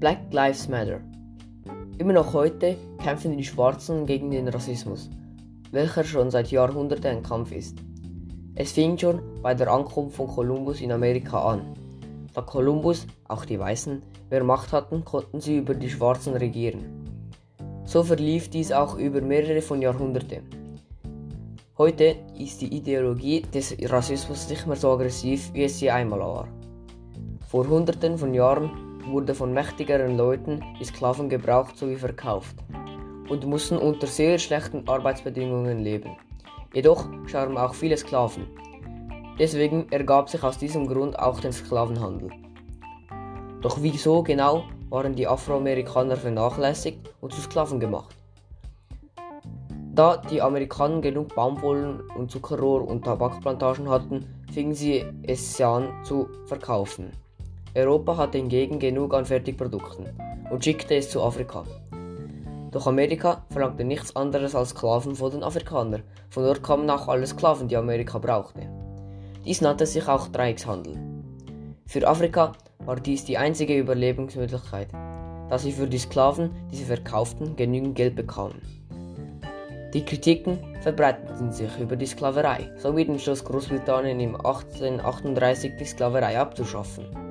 Black Lives Matter. Immer noch heute kämpfen die Schwarzen gegen den Rassismus, welcher schon seit Jahrhunderten ein Kampf ist. Es fing schon bei der Ankunft von Kolumbus in Amerika an. Da Kolumbus, auch die Weißen, mehr Macht hatten, konnten sie über die Schwarzen regieren. So verlief dies auch über mehrere von Jahrhunderte. Heute ist die Ideologie des Rassismus nicht mehr so aggressiv, wie es je einmal war. Vor Hunderten von Jahren wurde von mächtigeren Leuten die Sklaven gebraucht sowie verkauft und mussten unter sehr schlechten Arbeitsbedingungen leben. Jedoch starben auch viele Sklaven. Deswegen ergab sich aus diesem Grund auch der Sklavenhandel. Doch wieso genau waren die Afroamerikaner vernachlässigt und zu Sklaven gemacht? Da die Amerikaner genug Baumwollen und Zuckerrohr und Tabakplantagen hatten, fingen sie es an zu verkaufen. Europa hatte hingegen genug an Fertigprodukten und schickte es zu Afrika. Doch Amerika verlangte nichts anderes als Sklaven von den Afrikanern. Von dort kamen auch alle Sklaven, die Amerika brauchte. Dies nannte sich auch Dreieckshandel. Für Afrika war dies die einzige Überlebensmöglichkeit, da sie für die Sklaven, die sie verkauften, genügend Geld bekamen. Die Kritiken verbreiteten sich über die Sklaverei, somit entschloss Großbritannien im 1838 die Sklaverei abzuschaffen.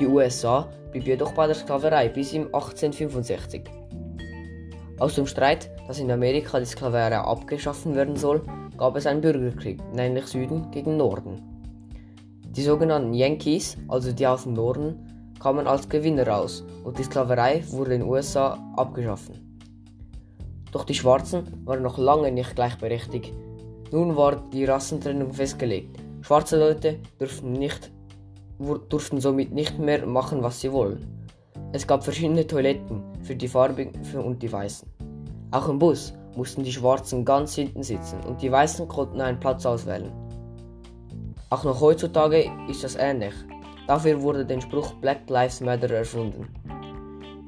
Die USA blieb jedoch bei der Sklaverei bis im 1865. Aus dem Streit, dass in Amerika die Sklaverei abgeschaffen werden soll, gab es einen Bürgerkrieg, nämlich Süden gegen Norden. Die sogenannten Yankees, also die aus dem Norden, kamen als Gewinner raus und die Sklaverei wurde in den USA abgeschaffen. Doch die Schwarzen waren noch lange nicht gleichberechtigt. Nun war die Rassentrennung festgelegt. Schwarze Leute durften nicht durften somit nicht mehr machen, was sie wollen. Es gab verschiedene Toiletten für die Farbigen und die Weißen. Auch im Bus mussten die Schwarzen ganz hinten sitzen und die Weißen konnten einen Platz auswählen. Auch noch heutzutage ist das ähnlich. Dafür wurde der Spruch Black Lives Matter erfunden.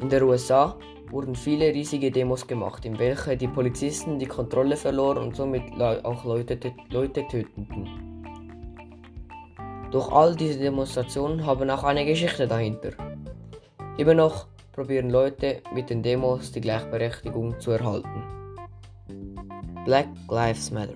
In der USA wurden viele riesige Demos gemacht, in welchen die Polizisten die Kontrolle verloren und somit auch Leute, Leute töteten. Doch all diese Demonstrationen haben auch eine Geschichte dahinter. Immer noch probieren Leute mit den Demos die Gleichberechtigung zu erhalten. Black Lives Matter.